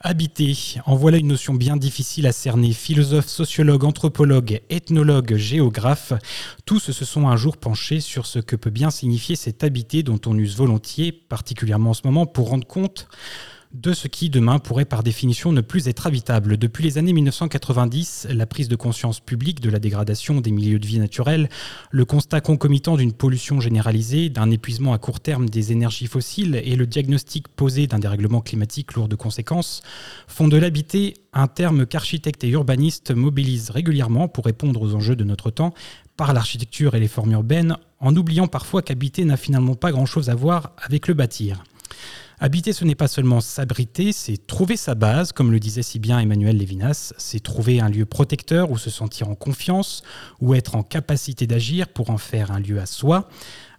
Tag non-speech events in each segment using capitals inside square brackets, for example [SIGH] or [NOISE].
Habiter, en voilà une notion bien difficile à cerner. Philosophes, sociologues, anthropologues, ethnologues, géographes, tous se sont un jour penchés sur ce que peut bien signifier cet habiter dont on use volontiers, particulièrement en ce moment, pour rendre compte de ce qui demain pourrait par définition ne plus être habitable. Depuis les années 1990, la prise de conscience publique de la dégradation des milieux de vie naturels, le constat concomitant d'une pollution généralisée, d'un épuisement à court terme des énergies fossiles et le diagnostic posé d'un dérèglement climatique lourd de conséquences font de l'habiter un terme qu'architectes et urbanistes mobilisent régulièrement pour répondre aux enjeux de notre temps par l'architecture et les formes urbaines, en oubliant parfois qu'habiter n'a finalement pas grand-chose à voir avec le bâtir. Habiter, ce n'est pas seulement s'abriter, c'est trouver sa base, comme le disait si bien Emmanuel Lévinas, c'est trouver un lieu protecteur où se sentir en confiance, ou être en capacité d'agir pour en faire un lieu à soi.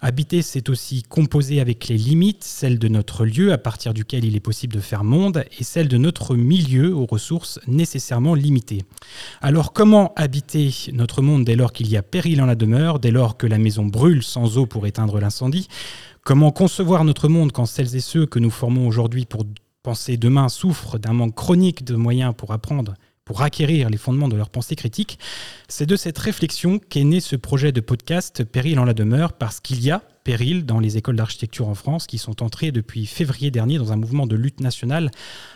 Habiter, c'est aussi composer avec les limites, celles de notre lieu à partir duquel il est possible de faire monde, et celles de notre milieu aux ressources nécessairement limitées. Alors comment habiter notre monde dès lors qu'il y a péril en la demeure, dès lors que la maison brûle sans eau pour éteindre l'incendie? Comment concevoir notre monde quand celles et ceux que nous formons aujourd'hui pour penser demain souffrent d'un manque chronique de moyens pour apprendre pour acquérir les fondements de leur pensée critique, c'est de cette réflexion qu'est né ce projet de podcast Péril en la demeure, parce qu'il y a péril dans les écoles d'architecture en France qui sont entrées depuis février dernier dans un mouvement de lutte nationale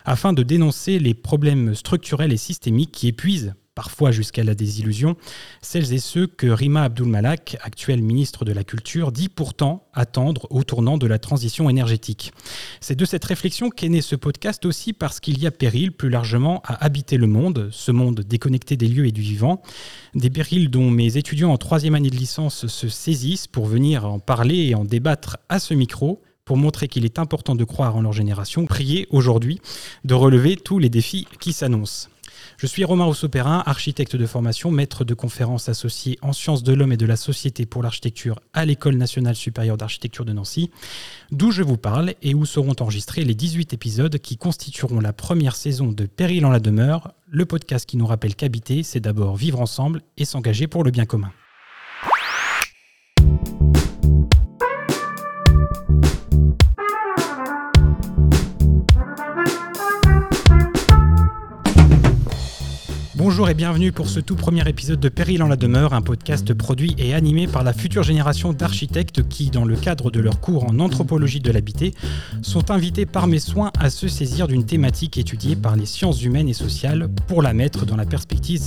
afin de dénoncer les problèmes structurels et systémiques qui épuisent parfois jusqu'à la désillusion, celles et ceux que Rima Abdul-Malak, actuel ministre de la Culture, dit pourtant attendre au tournant de la transition énergétique. C'est de cette réflexion qu'est né ce podcast aussi parce qu'il y a péril plus largement à habiter le monde, ce monde déconnecté des lieux et du vivant, des périls dont mes étudiants en troisième année de licence se saisissent pour venir en parler et en débattre à ce micro pour montrer qu'il est important de croire en leur génération, prier aujourd'hui de relever tous les défis qui s'annoncent. Je suis Romain Rousseau-Perrin, architecte de formation, maître de conférences associé en sciences de l'homme et de la société pour l'architecture à l'École nationale supérieure d'architecture de Nancy, d'où je vous parle et où seront enregistrés les 18 épisodes qui constitueront la première saison de Péril en la demeure, le podcast qui nous rappelle qu'habiter, c'est d'abord vivre ensemble et s'engager pour le bien commun. Bonjour et bienvenue pour ce tout premier épisode de Péril en la demeure, un podcast produit et animé par la future génération d'architectes qui, dans le cadre de leur cours en anthropologie de l'habité, sont invités par mes soins à se saisir d'une thématique étudiée par les sciences humaines et sociales pour la mettre dans la perspective,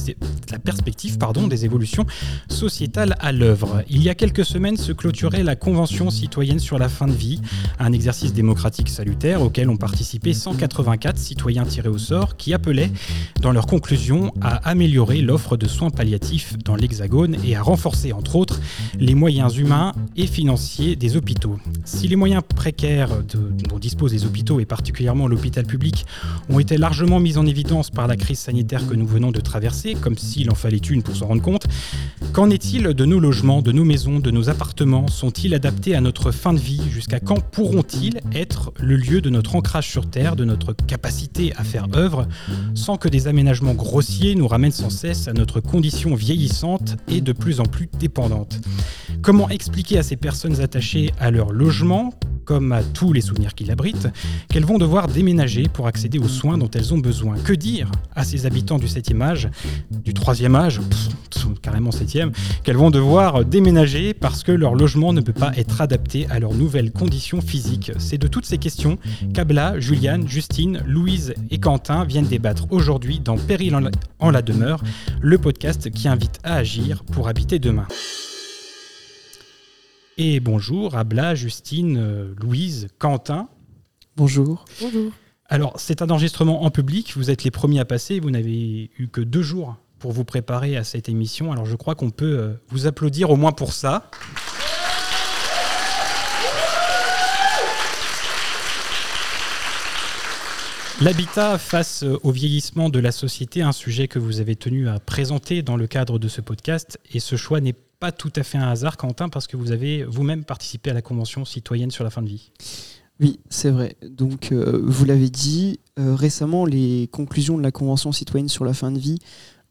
la perspective pardon, des évolutions sociétales à l'œuvre. Il y a quelques semaines se clôturait la Convention citoyenne sur la fin de vie, un exercice démocratique salutaire auquel ont participé 184 citoyens tirés au sort qui appelaient, dans leurs conclusions, à améliorer l'offre de soins palliatifs dans l'Hexagone et à renforcer, entre autres, les moyens humains et financiers des hôpitaux. Si les moyens précaires dont disposent les hôpitaux et particulièrement l'hôpital public ont été largement mis en évidence par la crise sanitaire que nous venons de traverser, comme s'il en fallait une pour s'en rendre compte, qu'en est-il de nos logements, de nos maisons, de nos appartements? Sont-ils adaptés à notre fin de vie? Jusqu'à quand pourront-ils être le lieu de notre ancrage sur Terre, de notre capacité à faire œuvre, sans que des aménagements grossiers nous ramène sans cesse à notre condition vieillissante et de plus en plus dépendante. Comment expliquer à ces personnes attachées à leur logement comme à tous les souvenirs qui l'abritent, qu'elles vont devoir déménager pour accéder aux soins dont elles ont besoin. Que dire à ces habitants du 7e âge, du 3e âge, carrément 7e, qu'elles vont devoir déménager parce que leur logement ne peut pas être adapté à leurs nouvelles conditions physiques? C'est de toutes ces questions qu'Abla, Juliane, Justine, Louise et Quentin viennent débattre aujourd'hui dans Péril en la, en la demeure, le podcast qui invite à agir pour habiter demain. Et bonjour Abla, Justine, euh, Louise, Quentin. Bonjour. Bonjour. Alors, c'est un enregistrement en public, vous êtes les premiers à passer, vous n'avez eu que deux jours pour vous préparer à cette émission, alors je crois qu'on peut euh, vous applaudir au moins pour ça. L'habitat face au vieillissement de la société, un sujet que vous avez tenu à présenter dans le cadre de ce podcast, et ce choix n'est pas tout à fait un hasard, Quentin, parce que vous avez vous-même participé à la Convention citoyenne sur la fin de vie. Oui, c'est vrai. Donc, euh, vous l'avez dit, euh, récemment, les conclusions de la Convention citoyenne sur la fin de vie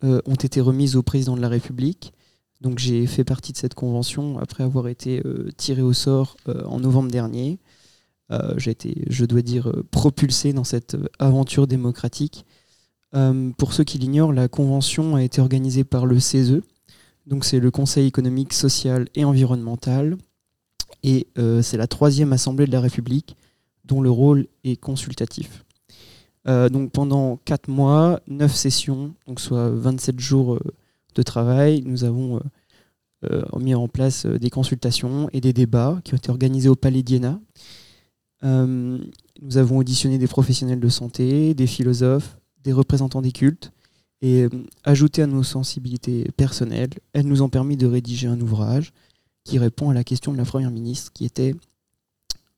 euh, ont été remises au président de la République. Donc, j'ai fait partie de cette convention après avoir été tiré au sort en novembre dernier. j'ai été, je dois dire, propulsé dans cette aventure démocratique. pour ceux qui l'ignorent, la convention a été organisée par le CESE, c'est le Conseil économique, social et environnemental, et c'est la troisième assemblée de la République dont le rôle est consultatif. Euh, donc pendant 4 mois, 9 sessions, donc soit 27 jours euh, de travail, nous avons euh, mis en place des consultations et des débats qui ont été organisés au Palais d'Iéna. nous avons auditionné des professionnels de santé, des philosophes, des représentants des cultes. Et ajouté à nos sensibilités personnelles, elles nous ont permis de rédiger un ouvrage qui répond à la question de la Première ministre, qui était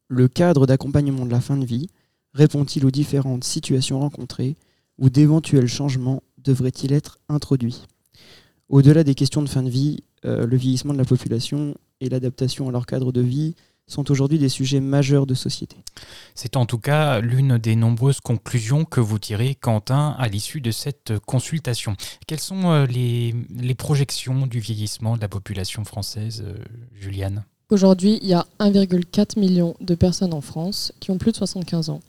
le cadre d'accompagnement de la fin de vie répond-il aux différentes situations rencontrées ou d'éventuels changements devraient-ils être introduits Au-delà des questions de fin de vie, euh, le vieillissement de la population et l'adaptation à leur cadre de vie sont aujourd'hui des sujets majeurs de société. C'est en tout cas l'une des nombreuses conclusions que vous tirez, Quentin, à l'issue de cette consultation. Quelles sont euh, les, projections du vieillissement de la population française, euh, Juliane? Aujourd'hui, il y a 1,4 million de personnes en France qui ont plus de 75 ans.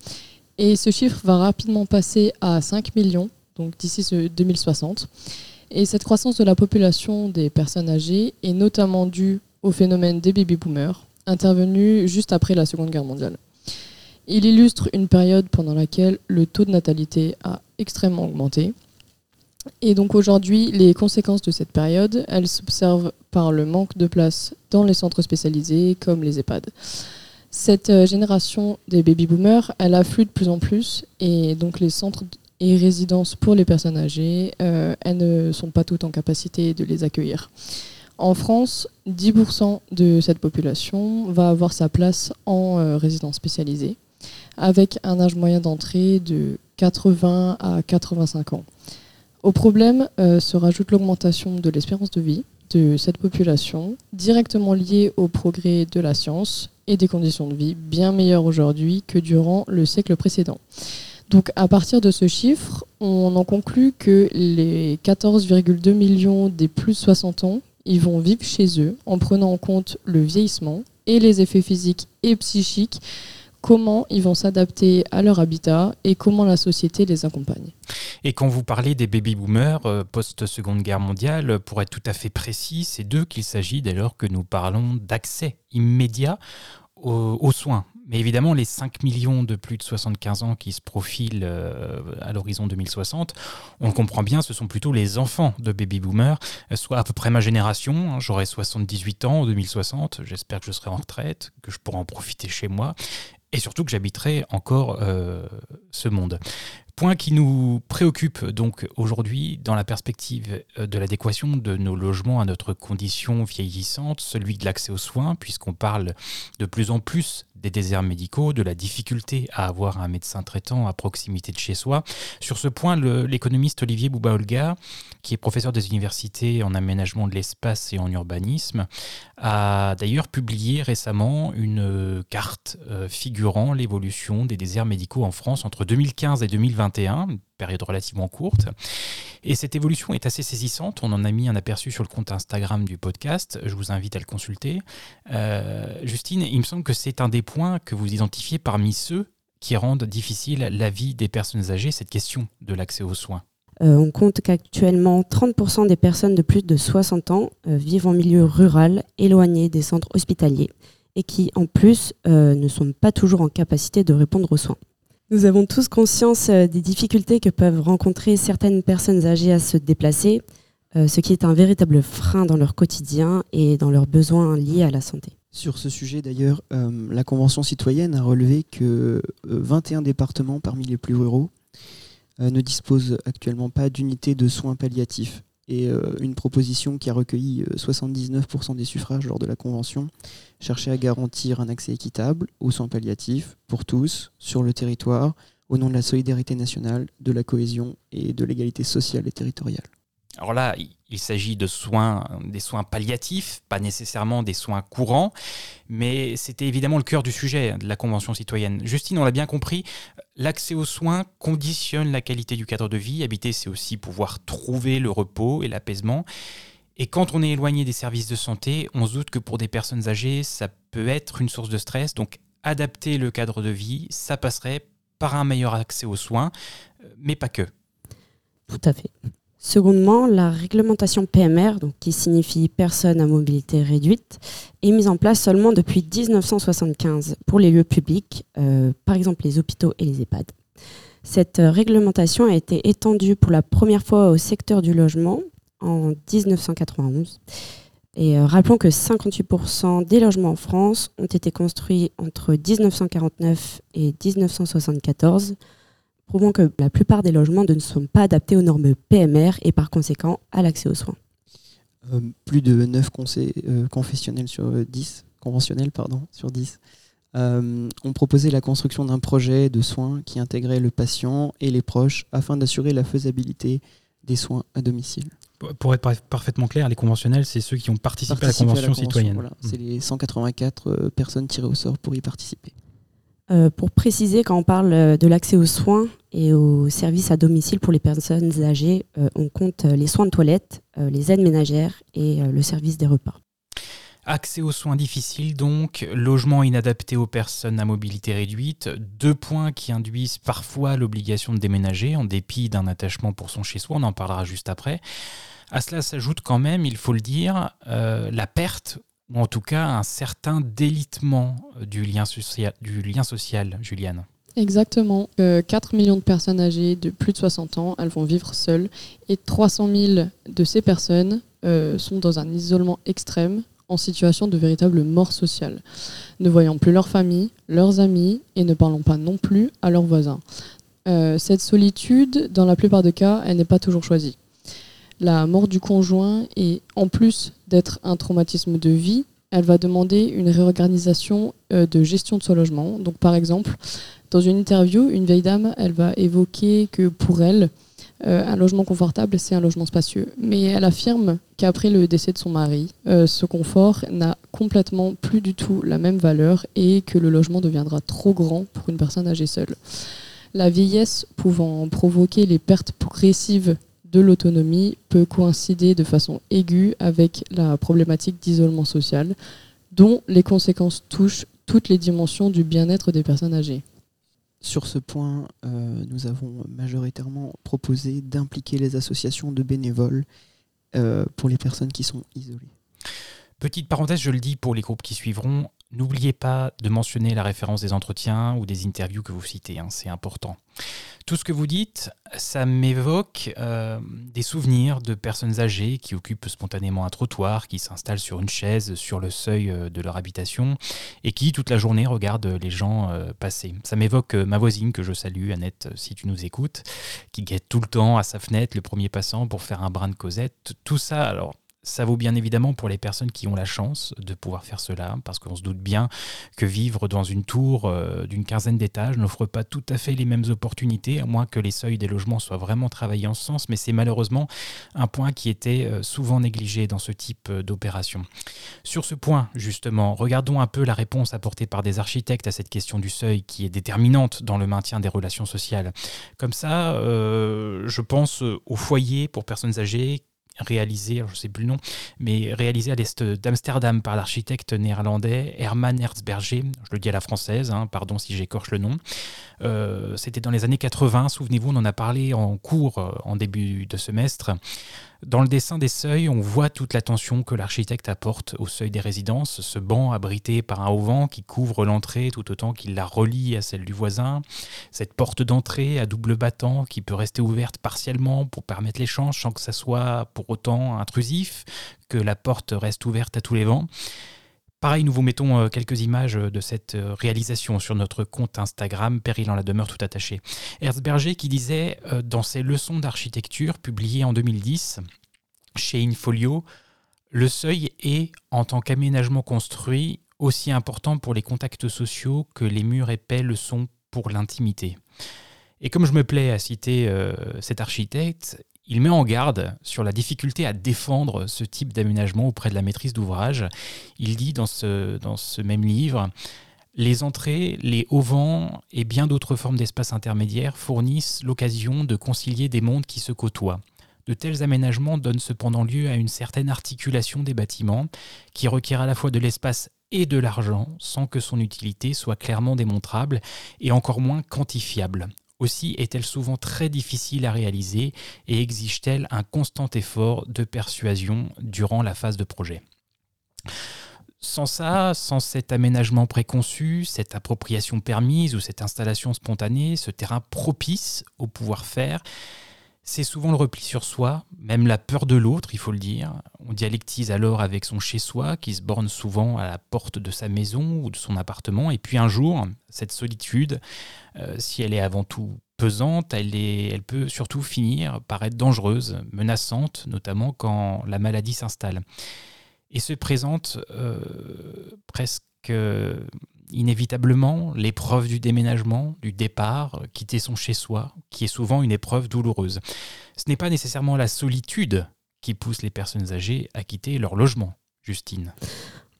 Et ce chiffre va rapidement passer à 5 millions, donc d'ici 2060. Et cette croissance de la population des personnes âgées est notamment due au phénomène des baby-boomers, intervenu juste après la Seconde Guerre mondiale. Il illustre une période pendant laquelle le taux de natalité a extrêmement augmenté, et donc aujourd'hui, les conséquences de cette période, elles s'observent par le manque de place dans les centres spécialisés comme les EHPAD. Cette euh, génération des baby-boomers, elle afflue de plus en plus et donc les centres et résidences pour les personnes âgées, euh, elles ne sont pas toutes en capacité de les accueillir. En France, 10% de cette population va avoir sa place en euh, résidence spécialisée, avec un âge moyen d'entrée de 80 à 85 ans. Au problème euh, se rajoute l'augmentation de l'espérance de vie de cette population, directement liée au progrès de la science et des conditions de vie bien meilleures aujourd'hui que durant le siècle précédent. Donc à partir de ce chiffre, on en conclut que les 14,2 millions des plus de 60 ans, ils vont vivre chez eux en prenant en compte le vieillissement et les effets physiques et psychiques comment ils vont s'adapter à leur habitat et comment la société les accompagne. Et quand vous parlez des baby-boomers euh, post-seconde guerre mondiale, pour être tout à fait précis, c'est d'eux qu'il s'agit dès lors que nous parlons d'accès immédiat aux, soins. Mais évidemment, les 5 millions de plus de 75 ans qui se profilent euh, à l'horizon 2060, on le comprend bien, ce sont plutôt les enfants de baby-boomers, euh, soit à peu près ma génération, hein, j'aurai 78 ans en 2060, j'espère que je serai en retraite, que je pourrai en profiter chez moi, et surtout que j'habiterai encore euh, ce monde. Point qui nous préoccupe donc aujourd'hui dans la perspective euh, de l'adéquation de nos logements à notre condition vieillissante, celui de l'accès aux soins, puisqu'on parle de plus en plus des déserts médicaux, de la difficulté à avoir un médecin traitant à proximité de chez soi. Sur ce point, l'économiste Olivier Bouba-Olga, qui est professeur des universités en aménagement de l'espace et en urbanisme, a d'ailleurs publié récemment une carte euh, figurant l'évolution des déserts médicaux en France entre 2015 et 2021, une période relativement courte. Et cette évolution est assez saisissante. On en a mis un aperçu sur le compte Instagram du podcast. Je vous invite à le consulter. Euh, Justine, il me semble que c'est un des points que vous identifiez parmi ceux qui rendent difficile la vie des personnes âgées, cette question de l'accès aux soins. Euh, on compte qu'actuellement 30% des personnes de plus de 60 ans euh, vivent en milieu rural, éloigné des centres hospitaliers, et qui en plus ne sont pas toujours en capacité de répondre aux soins. Nous avons tous conscience euh, des difficultés que peuvent rencontrer certaines personnes âgées à se déplacer, euh, ce qui est un véritable frein dans leur quotidien et dans leurs besoins liés à la santé. Sur ce sujet d'ailleurs, euh, la Convention citoyenne a relevé que 21 départements parmi les plus ruraux ne disposent actuellement pas d'unités de soins palliatifs et euh, une proposition qui a recueilli 79% euh, des suffrages lors de la Convention cherchait à garantir un accès équitable aux soins palliatifs pour tous sur le territoire au nom de la solidarité nationale, de la cohésion et de l'égalité sociale et territoriale. Alors là, il s'agit de soins, des soins palliatifs, pas nécessairement des soins courants, mais c'était évidemment le cœur du sujet de la Convention citoyenne. Justine, on l'a bien compris, l'accès aux soins conditionne la qualité du cadre de vie. Habiter, c'est aussi pouvoir trouver le repos et l'apaisement. Et quand on est éloigné des services de santé, on se doute que pour des personnes âgées, ça peut être une source de stress. Donc adapter le cadre de vie, ça passerait par un meilleur accès aux soins, mais pas que. Tout à fait. Secondement, la réglementation PMR, qui signifie personne à mobilité réduite, est mise en place seulement depuis 1975 pour les lieux publics, euh, par exemple les hôpitaux et les EHPAD. Cette réglementation a été étendue pour la première fois au secteur du logement en 1991. Et euh, rappelons que 58% des logements en France ont été construits entre 1949 et 1974 prouvant que la plupart des logements ne sont pas adaptés aux normes PMR et par conséquent à l'accès aux soins. Euh, plus de 9 conseils euh, confessionnels sur 10, conventionnels pardon, sur 10, euh, ont proposé la construction d'un projet de soins qui intégrait le patient et les proches afin d'assurer la faisabilité des soins à domicile. Pour être parfaitement clair, les conventionnels, c'est ceux qui ont participé, à la Convention, citoyenne. Hmm. C'est les 184 personnes tirées au sort pour y participer. Euh, pour préciser, quand on parle euh, de l'accès aux soins et aux services à domicile pour les personnes âgées, euh, on compte les soins de toilette, les aides ménagères et le service des repas. Accès aux soins difficiles donc, logement inadapté aux personnes à mobilité réduite, deux points qui induisent parfois l'obligation de déménager en dépit d'un attachement pour son chez-soi, on en parlera juste après. À cela s'ajoute quand même, il faut le dire, la perte ou en tout cas un certain délitement euh, du lien, social, Juliane. Exactement. 4 euh, millions de personnes âgées de plus de 60 ans, elles vont vivre seules. Et 300 000 de ces personnes euh, sont dans un isolement extrême, en situation de véritable mort sociale, ne voyant plus leur famille, leurs amis et ne parlant pas non plus à leurs voisins. cette solitude, dans la plupart des cas, elle n'est pas toujours choisie la mort du conjoint et en plus d'être un traumatisme de vie, elle va demander une réorganisation euh, de gestion de son logement. Donc par exemple, dans une interview, une vieille dame, elle va évoquer que pour elle, euh, un logement confortable, c'est un logement spacieux. Mais elle affirme qu'après le décès de son mari, euh, ce confort n'a complètement plus du tout la même valeur et que le logement deviendra trop grand pour une personne âgée seule. La vieillesse pouvant provoquer les pertes progressives de l'autonomie peut coïncider de façon aiguë avec la problématique d'isolement social, dont les conséquences touchent toutes les dimensions du bien-être des personnes âgées. Sur ce point, euh, nous avons majoritairement proposé d'impliquer les associations de bénévoles euh, pour les personnes qui sont isolées. Petite parenthèse, je le dis pour les groupes qui suivront, N'oubliez pas de mentionner la référence des entretiens ou des interviews que vous citez, hein, c'est important. Tout ce que vous dites, ça m'évoque euh, des souvenirs de personnes âgées qui occupent spontanément un trottoir, qui s'installent sur une chaise sur le seuil euh, de leur habitation et qui toute la journée regardent les gens euh, passer. Ça m'évoque ma voisine que je salue, Annette, si tu nous écoutes, qui guette tout le temps à sa fenêtre le premier passant pour faire un brin de causette. Tout ça, alors ça vaut bien évidemment pour les personnes qui ont la chance de pouvoir faire cela, parce qu'on se doute bien que vivre dans une tour euh, d'une quinzaine d'étages n'offre pas tout à fait les mêmes opportunités, à moins que les seuils des logements soient vraiment travaillés en ce sens, mais c'est malheureusement un point qui était euh, souvent négligé dans ce type euh, d'opération. Sur ce point, justement, regardons un peu la réponse apportée par des architectes à cette question du seuil qui est déterminante dans le maintien des relations sociales. Comme ça, je pense au foyer pour personnes âgées réalisé, je ne sais plus le nom, mais réalisé à l'est d'Amsterdam par l'architecte néerlandais Herman Herzberger, je le dis à la française, hein, pardon si j'écorche le nom. Euh, c'était dans les années 80, souvenez-vous, on en a parlé en cours euh, en début de semestre. Dans le dessin des seuils, on voit toute l'attention que l'architecte apporte au seuil des résidences, ce banc abrité par un auvent qui couvre l'entrée tout autant qu'il la relie à celle du voisin, cette porte d'entrée à double battant qui peut rester ouverte partiellement pour permettre l'échange sans que ça soit pour autant intrusif, que la porte reste ouverte à tous les vents. Pareil, nous vous mettons euh, quelques images euh, de cette euh, réalisation sur notre compte Instagram, Péril en la demeure tout attaché. Herzberger qui disait dans ses leçons d'architecture publiées en 2010 chez Infolio, le seuil est, en tant qu'aménagement construit, aussi important pour les contacts sociaux que les murs épais le sont pour l'intimité. Et comme je me plais à citer cet architecte, il met en garde sur la difficulté à défendre ce type d'aménagement auprès de la maîtrise d'ouvrage. Il dit dans ce, même livre les entrées, les auvents et bien d'autres formes d'espaces intermédiaires fournissent l'occasion de concilier des mondes qui se côtoient. De tels aménagements donnent cependant lieu à une certaine articulation des bâtiments qui requiert à la fois de l'espace et de l'argent sans que son utilité soit clairement démontrable et encore moins quantifiable. Aussi est-elle souvent très difficile à réaliser et exige-t-elle un constant effort de persuasion durant la phase de projet. Sans ça, sans cet aménagement préconçu, cette appropriation permise ou cette installation spontanée, ce terrain propice au pouvoir-faire, c'est souvent le repli sur soi, même la peur de l'autre, il faut le dire. On dialectise alors avec son chez-soi, qui se borne souvent à la porte de sa maison ou de son appartement. Et puis un jour, cette solitude, euh, si elle est avant tout pesante, elle, est, elle peut surtout finir par être dangereuse, menaçante, notamment quand la maladie s'installe et se présente euh, presque inévitablement l'épreuve du déménagement, du départ, quitter son chez-soi, qui est souvent une épreuve douloureuse. Ce n'est pas nécessairement la solitude qui pousse les personnes âgées à quitter leur logement, Justine.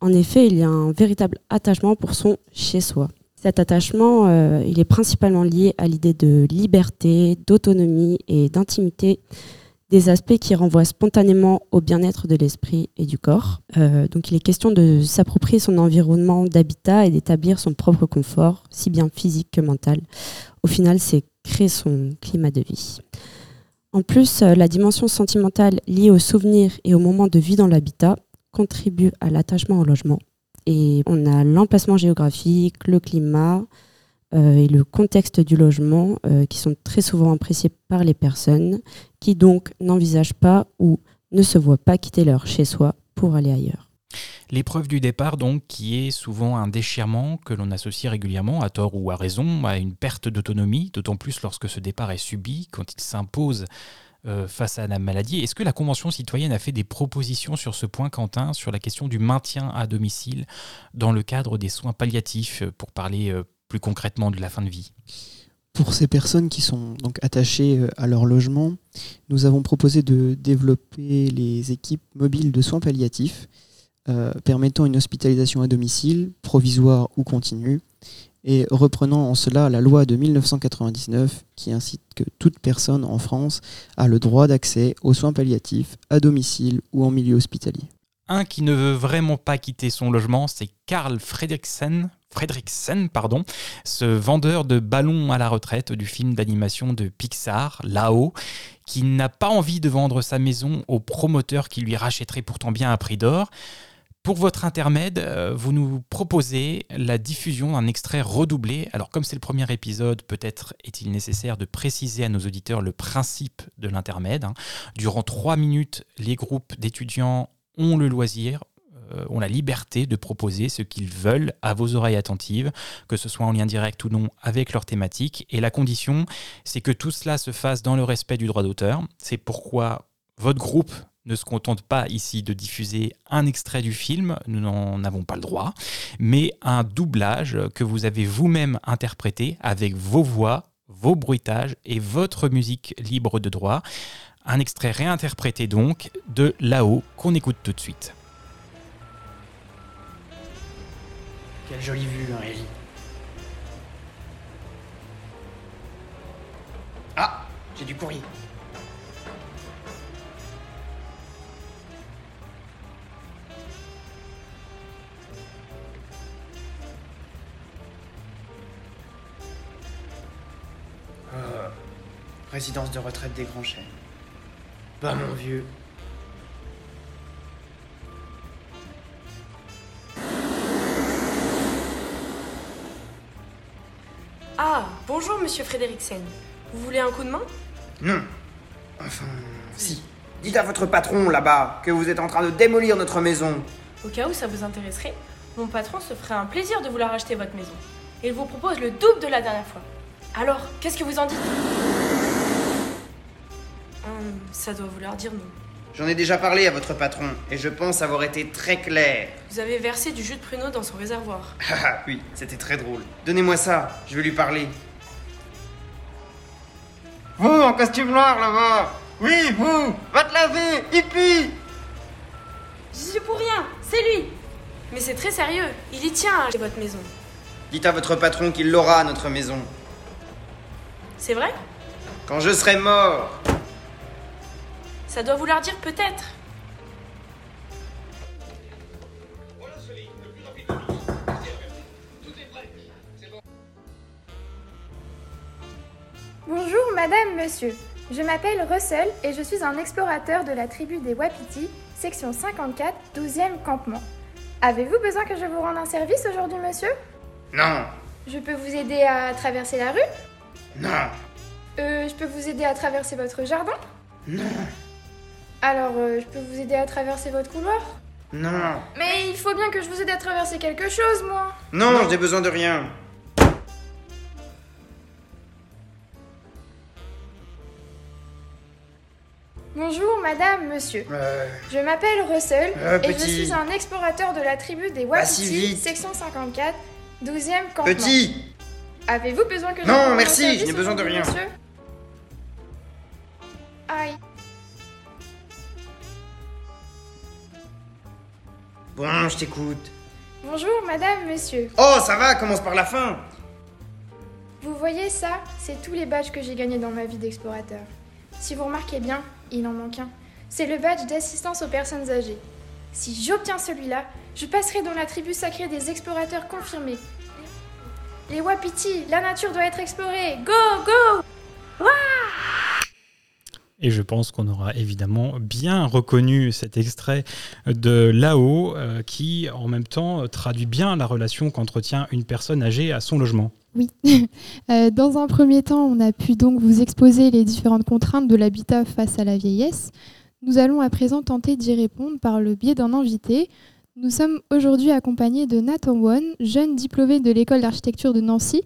En effet, il y a un véritable attachement pour son chez-soi. Cet attachement, euh, il est principalement lié à l'idée de liberté, d'autonomie et d'intimité des aspects qui renvoient spontanément au bien-être de l'esprit et du corps. Euh, donc il est question de s'approprier son environnement d'habitat et d'établir son propre confort, si bien physique que mental. Au final, c'est créer son climat de vie. En plus, euh, la dimension sentimentale liée aux souvenirs et aux moments de vie dans l'habitat contribue à l'attachement au logement. Et on a l'emplacement géographique, le climat, et le contexte du logement euh, qui sont très souvent appréciés par les personnes qui donc n'envisagent pas ou ne se voient pas quitter leur chez-soi pour aller ailleurs. L'épreuve du départ, donc, qui est souvent un déchirement que l'on associe régulièrement, à tort ou à raison, à une perte d'autonomie, d'autant plus lorsque ce départ est subi, quand il s'impose euh, face à la maladie. Est-ce que la Convention citoyenne a fait des propositions sur ce point, Quentin, sur la question du maintien à domicile dans le cadre des soins palliatifs, pour parler plus concrètement de la fin de vie pour ces personnes qui sont donc attachées euh, à leur logement, nous avons proposé de développer les équipes mobiles de soins palliatifs, euh, permettant une hospitalisation à domicile, provisoire ou continue, et reprenant en cela la loi de 1999 qui incite que toute personne en France a le droit d'accès aux soins palliatifs à domicile ou en milieu hospitalier. Un qui ne veut vraiment pas quitter son logement, c'est Karl Fredriksen, Fredriksen, pardon, ce vendeur de ballons à la retraite du film d'animation de Pixar, là-haut, qui n'a pas envie de vendre sa maison au promoteur qui lui rachèterait pourtant bien à prix d'or. Pour votre intermède, euh, vous nous proposez la diffusion d'un extrait redoublé. Alors comme c'est le premier épisode, peut-être est-il nécessaire de préciser à nos auditeurs le principe de l'intermède. Hein. Durant trois minutes, les groupes d'étudiants ont le loisir, euh, ont la liberté de proposer ce qu'ils veulent à vos oreilles attentives, que ce soit en lien direct ou non avec leur thématique. Et la condition, c'est que tout cela se fasse dans le respect du droit d'auteur. C'est pourquoi votre groupe ne se contente pas ici de diffuser un extrait du film, nous n'en avons pas le droit, mais un doublage que vous avez vous-même interprété avec vos voix, vos bruitages et votre musique libre de droit. Un extrait réinterprété donc de là-haut qu'on écoute tout de suite. Quelle jolie vue, hein, Ellie. Ah J'ai du courrier. Euh, résidence de retraite des Grands Chênes. Bah mon vieux, Ah, bonjour monsieur Frédériksen. Vous voulez un coup de main? Non. Enfin, si. Dites à votre patron là-bas que vous êtes en train de démolir notre maison. Au cas où ça vous intéresserait, mon patron se ferait un plaisir de vous la racheter votre maison. Et il vous propose le double de la dernière fois. Alors, qu'est-ce que vous en dites? Hum, Ça doit vouloir dire non. J'en ai déjà parlé à votre patron et je pense avoir été très clair. Vous avez versé du jus de pruneau dans son réservoir. [LAUGHS] Ah oui, c'était très drôle. Donnez-moi ça, je vais lui parler. Vous, en costume noir là-bas Oui, vous Va te laver Hippie J'y suis pour rien, c'est lui Mais c'est très sérieux, il y tient à votre maison. Dites à votre patron qu'il l'aura, notre maison. C'est vrai? Quand je serai mort ça doit vouloir dire peut-être. Bonjour madame, monsieur. Je m'appelle Russell et je suis un explorateur de la tribu des Wapiti, section 54, 12e campement. Avez-vous besoin que je vous rende un service aujourd'hui, monsieur? Non. Je peux vous aider à traverser la rue? Non. Euh, je peux vous aider à traverser votre jardin? Non. Alors, euh, je peux vous aider à traverser votre couloir? Non. Mais il faut bien que je vous aide à traverser quelque chose, moi. Non, j'ai besoin de rien. Bonjour madame, monsieur. Euh, Je m'appelle Russell Euh, et je suis un explorateur de la tribu des Wapiti, section 54, 12e campement. petit Avez-vous besoin que je Non, merci, je n'ai besoin de rien. monsieur Aïe. Bon, je t'écoute. Bonjour madame, monsieur. Oh, ça va, commence par la fin. Vous voyez ça C'est tous les badges que j'ai gagnés dans ma vie d'explorateur. Si vous remarquez bien, il en manque un. C'est le badge d'assistance aux personnes âgées. Si j'obtiens celui-là, je passerai dans la tribu sacrée des explorateurs confirmés. Les Wapiti, la nature doit être explorée. Go, go Et je pense qu'on aura évidemment bien reconnu cet extrait de là-haut euh, qui, en même temps, traduit bien la relation qu'entretient une personne âgée à son logement. Oui. [LAUGHS] Euh, dans un premier temps, on a pu donc vous exposer les différentes contraintes de l'habitat face à la vieillesse. Nous allons à présent tenter d'y répondre par le biais d'un invité. Nous sommes aujourd'hui accompagnés de Nathan Won, jeune diplômé de l'école d'architecture de Nancy,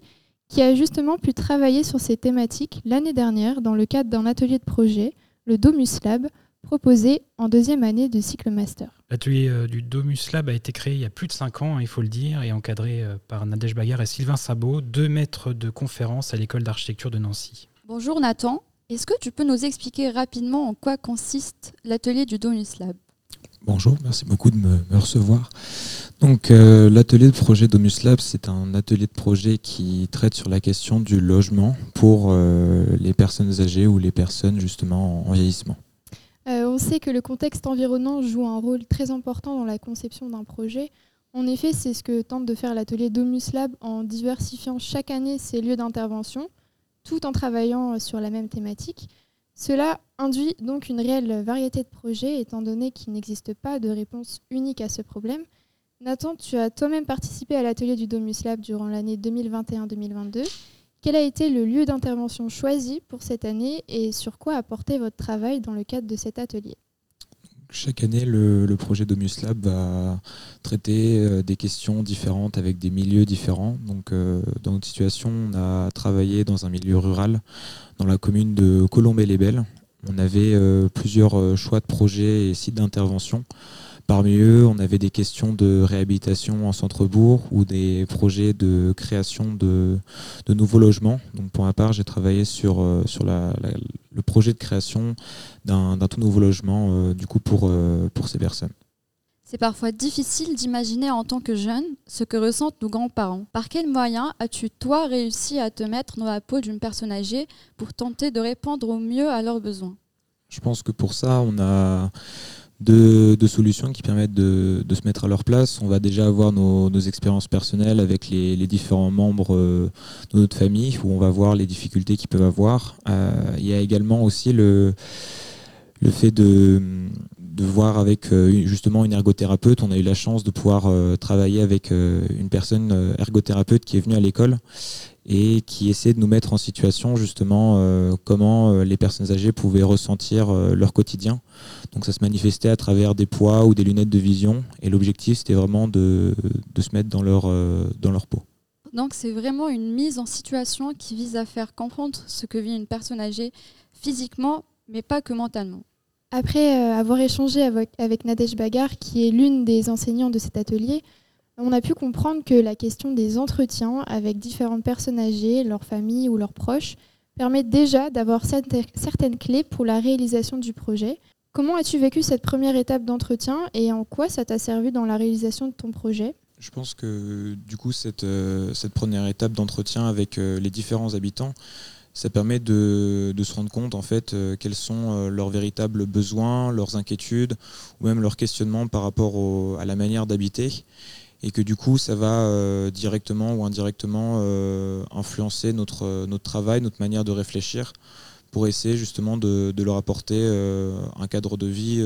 qui a justement pu travailler sur ces thématiques l'année dernière dans le cadre d'un atelier de projet, le Domus Lab, proposé en deuxième année de cycle master. L'atelier euh, du Domus Lab a été créé il y a plus de 5 ans, hein, il faut le dire, et encadré euh, par Nadège Bagar et Sylvain Sabot, deux maîtres de conférence à l'école d'architecture de Nancy. Bonjour Nathan, est-ce que tu peux nous expliquer rapidement en quoi consiste l'atelier du Domus Lab? Bonjour, merci beaucoup de me, recevoir. Donc euh, l'atelier de projet Domus Lab, c'est un atelier de projet qui traite sur la question du logement pour euh, les personnes âgées ou les personnes justement en vieillissement. Euh, on sait que le contexte environnant joue un rôle très important dans la conception d'un projet. En effet, c'est ce que tente de faire l'atelier Domus Lab en diversifiant chaque année ses lieux d'intervention, tout en travaillant sur la même thématique. Cela induit donc une réelle variété de projets, étant donné qu'il n'existe pas de réponse unique à ce problème. Nathan, tu as toi-même participé à l'atelier du Domus Lab durant l'année 2021-2022. Quel a été le lieu d'intervention choisi pour cette année et sur quoi a porté votre travail dans le cadre de cet atelier? Chaque année, le, projet Domus Lab va traiter euh, des questions différentes avec des milieux différents. Donc, euh, dans notre situation, on a travaillé dans un milieu rural, dans la commune de Colombey-les-Belles. On avait euh, plusieurs choix de projets et sites d'intervention. Parmi eux, on avait des questions de réhabilitation en centre-bourg ou des projets de création de, de nouveaux logements. Donc pour ma part, j'ai travaillé sur, euh, sur la- la- le projet de création d'un d'un tout nouveau logement euh, du coup pour, euh, pour ces personnes. C'est parfois difficile d'imaginer en tant que jeune ce que ressentent nos grands-parents. Par quels moyens as-tu, toi, réussi à te mettre dans la peau d'une personne âgée pour tenter de répondre au mieux à leurs besoins? Je pense que pour ça, on a deux solutions qui permettent de, de se mettre à leur place. On va déjà avoir nos, expériences personnelles avec les, différents membres euh, de notre famille, où on va voir les difficultés qu'ils peuvent avoir. Euh, il y a également aussi le, fait de, de voir avec euh, justement une ergothérapeute. On a eu la chance de pouvoir travailler avec une personne ergothérapeute qui est venue à l'école et qui essaie de nous mettre en situation justement euh, comment euh, les personnes âgées pouvaient ressentir euh, leur quotidien. Donc ça se manifestait à travers des poids ou des lunettes de vision et l'objectif c'était vraiment de, de se mettre dans leur, euh, dans leur peau. Donc c'est vraiment une mise en situation qui vise à faire comprendre ce que vit une personne âgée physiquement, mais pas que mentalement. Après avoir échangé avec, avec Nadège Bagar, qui est l'une des enseignantes de cet atelier, on a pu comprendre que la question des entretiens avec différentes personnes âgées, leurs familles ou leurs proches, permet déjà d'avoir certaines clés pour la réalisation du projet. Comment as-tu vécu cette première étape d'entretien et en quoi ça t'a servi dans la réalisation de ton projet? Je pense que du coup cette, euh, première étape d'entretien avec euh, les différents habitants, ça permet de, se rendre compte en fait euh, quels sont leurs véritables besoins, leurs inquiétudes ou même leurs questionnements par rapport à la manière d'habiter. Et que du coup ça va directement ou indirectement influencer notre, notre travail, notre manière de réfléchir pour essayer justement de, leur apporter un cadre de vie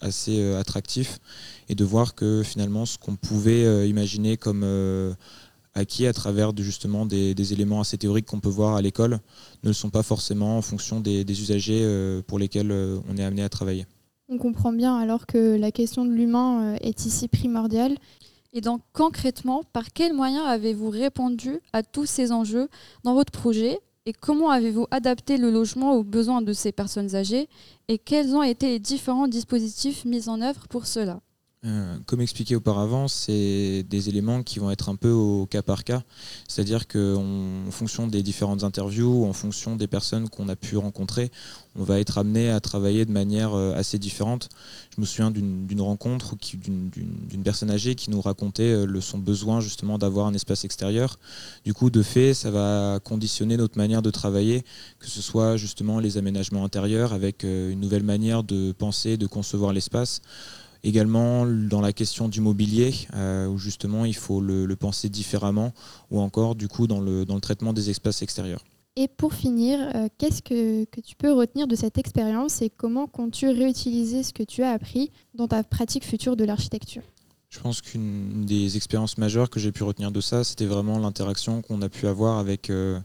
assez attractif et de voir que finalement ce qu'on pouvait imaginer comme acquis à travers justement des, éléments assez théoriques qu'on peut voir à l'école ne sont pas forcément en fonction des, usagers euh, pour lesquels euh, on est amené à travailler. On comprend bien alors que la question de l'humain euh, est ici primordiale. Et donc concrètement, par quels moyens avez-vous répondu à tous ces enjeux dans votre projet et comment avez-vous adapté le logement aux besoins de ces personnes âgées et quels ont été les différents dispositifs mis en œuvre pour cela? Euh, comme expliqué auparavant, c'est des éléments qui vont être un peu au cas par cas. C'est-à-dire qu'en fonction des différentes interviews, en fonction des personnes qu'on a pu rencontrer, on va être amené à travailler de manière euh, assez différente. Je me souviens d'une rencontre d'une personne âgée qui nous racontait euh, son besoin justement d'avoir un espace extérieur. Du coup, de fait, ça va conditionner notre manière de travailler, que ce soit justement les aménagements intérieurs avec une nouvelle manière de penser, de concevoir l'espace Également dans la question du mobilier, euh, où justement il faut le, penser différemment, ou encore du coup dans le, dans le traitement des espaces extérieurs. Et pour finir, euh, qu'est-ce que, que, tu peux retenir de cette expérience et comment comptes-tu réutiliser ce que tu as appris dans ta pratique future de l'architecture? Je pense qu'une des expériences majeures que j'ai pu retenir de ça, c'était vraiment l'interaction qu'on a pu avoir avec, euh,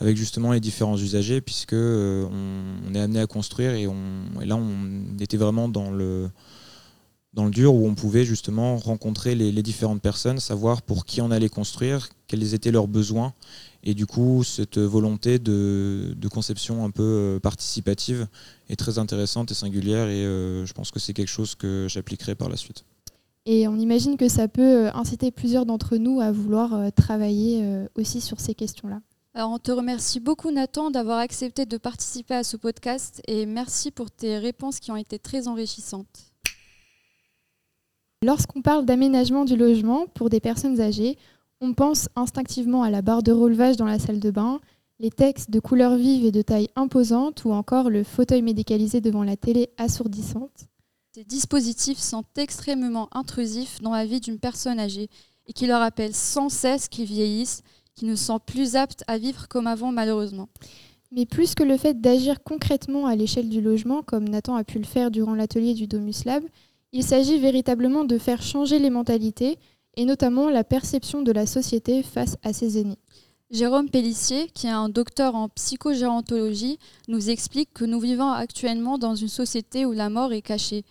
avec justement les différents usagers, puisque on, est amené à construire et, on, et là on était vraiment dans le, dans le dur où on pouvait justement rencontrer les, différentes personnes, savoir pour qui on allait construire, quels étaient leurs besoins. Et du coup, cette volonté de, conception un peu euh, participative est très intéressante et singulière et euh, je pense que c'est quelque chose que j'appliquerai par la suite. Et on imagine que ça peut euh, inciter plusieurs d'entre nous à vouloir travailler aussi sur ces questions-là. Alors on te remercie beaucoup Nathan d'avoir accepté de participer à ce podcast et merci pour tes réponses qui ont été très enrichissantes. Lorsqu'on parle d'aménagement du logement pour des personnes âgées, on pense instinctivement à la barre de relevage dans la salle de bain, les textes de couleurs vives et de taille imposante ou encore le fauteuil médicalisé devant la télé assourdissante. Ces dispositifs sont extrêmement intrusifs dans la vie d'une personne âgée et qui leur rappellent sans cesse qu'ils vieillissent, qu'ils ne sont plus aptes à vivre comme avant malheureusement. Mais plus que le fait d'agir concrètement à l'échelle du logement, comme Nathan a pu le faire durant l'atelier du Domus Lab, il s'agit véritablement de faire changer les mentalités et notamment la perception de la société face à ses aînés. Jérôme Pellissier, qui est un docteur en psychogérontologie, nous explique que nous vivons actuellement dans une société où la mort est cachée.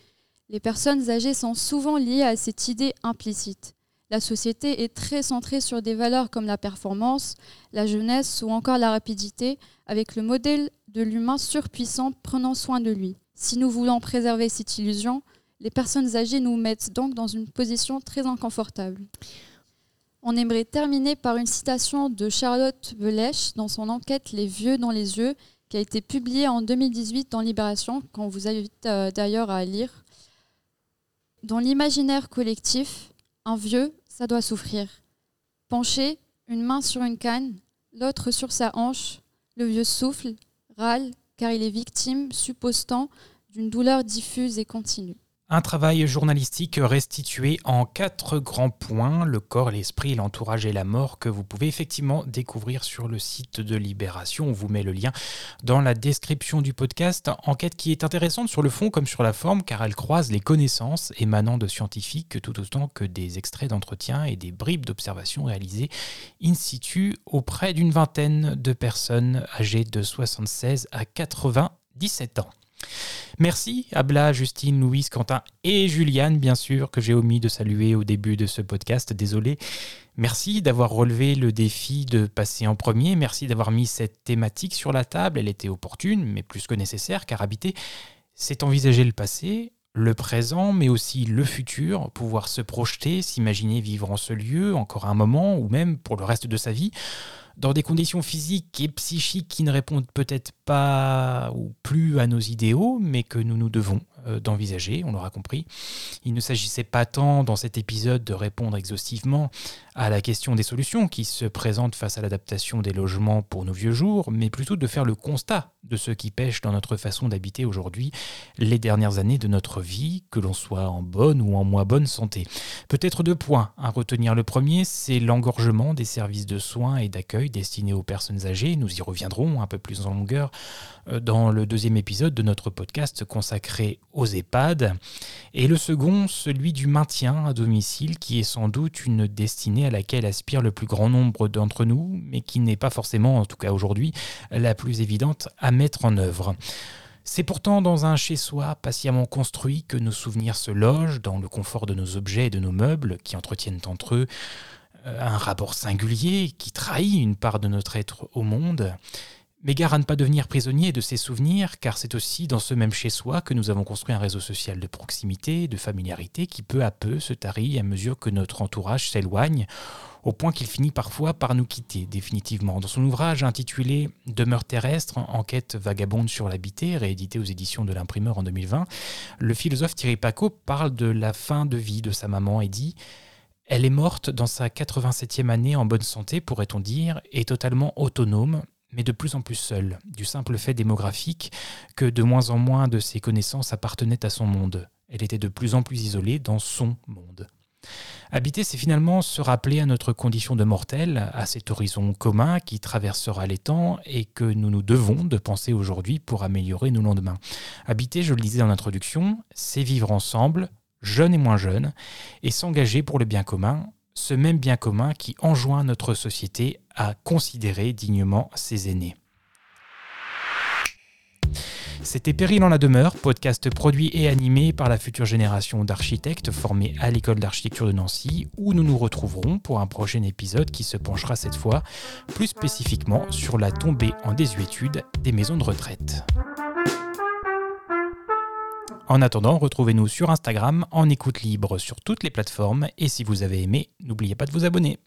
Les personnes âgées sont souvent liées à cette idée implicite. La société est très centrée sur des valeurs comme la performance, la jeunesse ou encore la rapidité, avec le modèle de l'humain surpuissant prenant soin de lui. Si nous voulons préserver cette illusion, les personnes âgées nous mettent donc dans une position très inconfortable. On aimerait terminer par une citation de Charlotte Belèche dans son enquête Les vieux dans les yeux, qui a été publiée en 2018 dans Libération, qu'on vous invite euh, d'ailleurs à lire. Dans l'imaginaire collectif, un vieux, ça doit souffrir. Penché, une main sur une canne, l'autre sur sa hanche, le vieux souffle, râle, car il est victime, suppostant, d'une douleur diffuse et continue. Un travail journalistique restitué en quatre grands points, le corps, l'esprit, l'entourage et la mort, que vous pouvez effectivement découvrir sur le site de Libération. On vous met le lien dans la description du podcast. Enquête qui est intéressante sur le fond comme sur la forme, car elle croise les connaissances émanant de scientifiques tout autant que des extraits d'entretien et des bribes d'observation réalisées in situ auprès d'une vingtaine de personnes âgées de 76 à 97 ans. Merci à Bla, Justine, Louise, Quentin et Juliane, bien sûr, que j'ai omis de saluer au début de ce podcast. Désolé. Merci d'avoir relevé le défi de passer en premier. Merci d'avoir mis cette thématique sur la table. Elle était opportune, mais plus que nécessaire, car habiter, c'est envisager le passé, le présent, mais aussi le futur, pouvoir se projeter, s'imaginer vivre en ce lieu encore un moment, ou même pour le reste de sa vie. Dans des conditions physiques et psychiques qui ne répondent peut-être pas ou plus à nos idéaux, mais que nous nous devons euh, d'envisager, on l'aura compris. Il ne s'agissait pas tant dans cet épisode de répondre exhaustivement à la question des solutions qui se présentent face à l'adaptation des logements pour nos vieux jours, mais plutôt de faire le constat de ce qui pêche dans notre façon d'habiter aujourd'hui les dernières années de notre vie, que l'on soit en bonne ou en moins bonne santé. Peut-être deux points à retenir. Le premier, c'est l'engorgement des services de soins et d'accueil destinés aux personnes âgées. Nous y reviendrons un peu plus en longueur euh, dans le deuxième épisode de notre podcast consacré aux EHPAD. Et le second, celui du maintien à domicile, qui est sans doute une destinée à laquelle aspire le plus grand nombre d'entre nous, mais qui n'est pas forcément, en tout cas aujourd'hui, la plus évidente à mettre en œuvre. C'est pourtant dans un chez-soi patiemment construit que nos souvenirs se logent, dans le confort de nos objets et de nos meubles, qui entretiennent entre eux un rapport singulier qui trahit une part de notre être au monde. Mais gare à ne pas devenir prisonnier de ces souvenirs, car c'est aussi dans ce même chez-soi que nous avons construit un réseau social de proximité, de familiarité, qui peu à peu se tarit à mesure que notre entourage s'éloigne, au point qu'il finit parfois par nous quitter définitivement. Dans son ouvrage intitulé Demeure terrestre, enquête vagabonde sur l'habité, réédité aux éditions de l'imprimeur en 2020, le philosophe Thierry Paco parle de la fin de vie de sa maman et dit elle est morte dans sa 87e année en bonne santé, pourrait-on dire, et totalement autonome, mais de plus en plus seule, du simple fait démographique que de moins en moins de ses connaissances appartenaient à son monde. Elle était de plus en plus isolée dans son monde. Habiter, c'est finalement se rappeler à notre condition de mortel, à cet horizon commun qui traversera les temps et que nous nous devons de penser aujourd'hui pour améliorer nos lendemains. Habiter, je le disais en introduction, c'est vivre ensemble, jeunes et moins jeunes, et s'engager pour le bien commun, ce même bien commun qui enjoint notre société à considérer dignement ses aînés. C'était Péril en la demeure, podcast produit et animé par la future génération d'architectes formés à l'école d'architecture de Nancy, où nous nous retrouverons pour un prochain épisode qui se penchera cette fois plus spécifiquement sur la tombée en désuétude des maisons de retraite. En attendant, retrouvez-nous sur Instagram en écoute libre sur toutes les plateformes et si vous avez aimé, n'oubliez pas de vous abonner.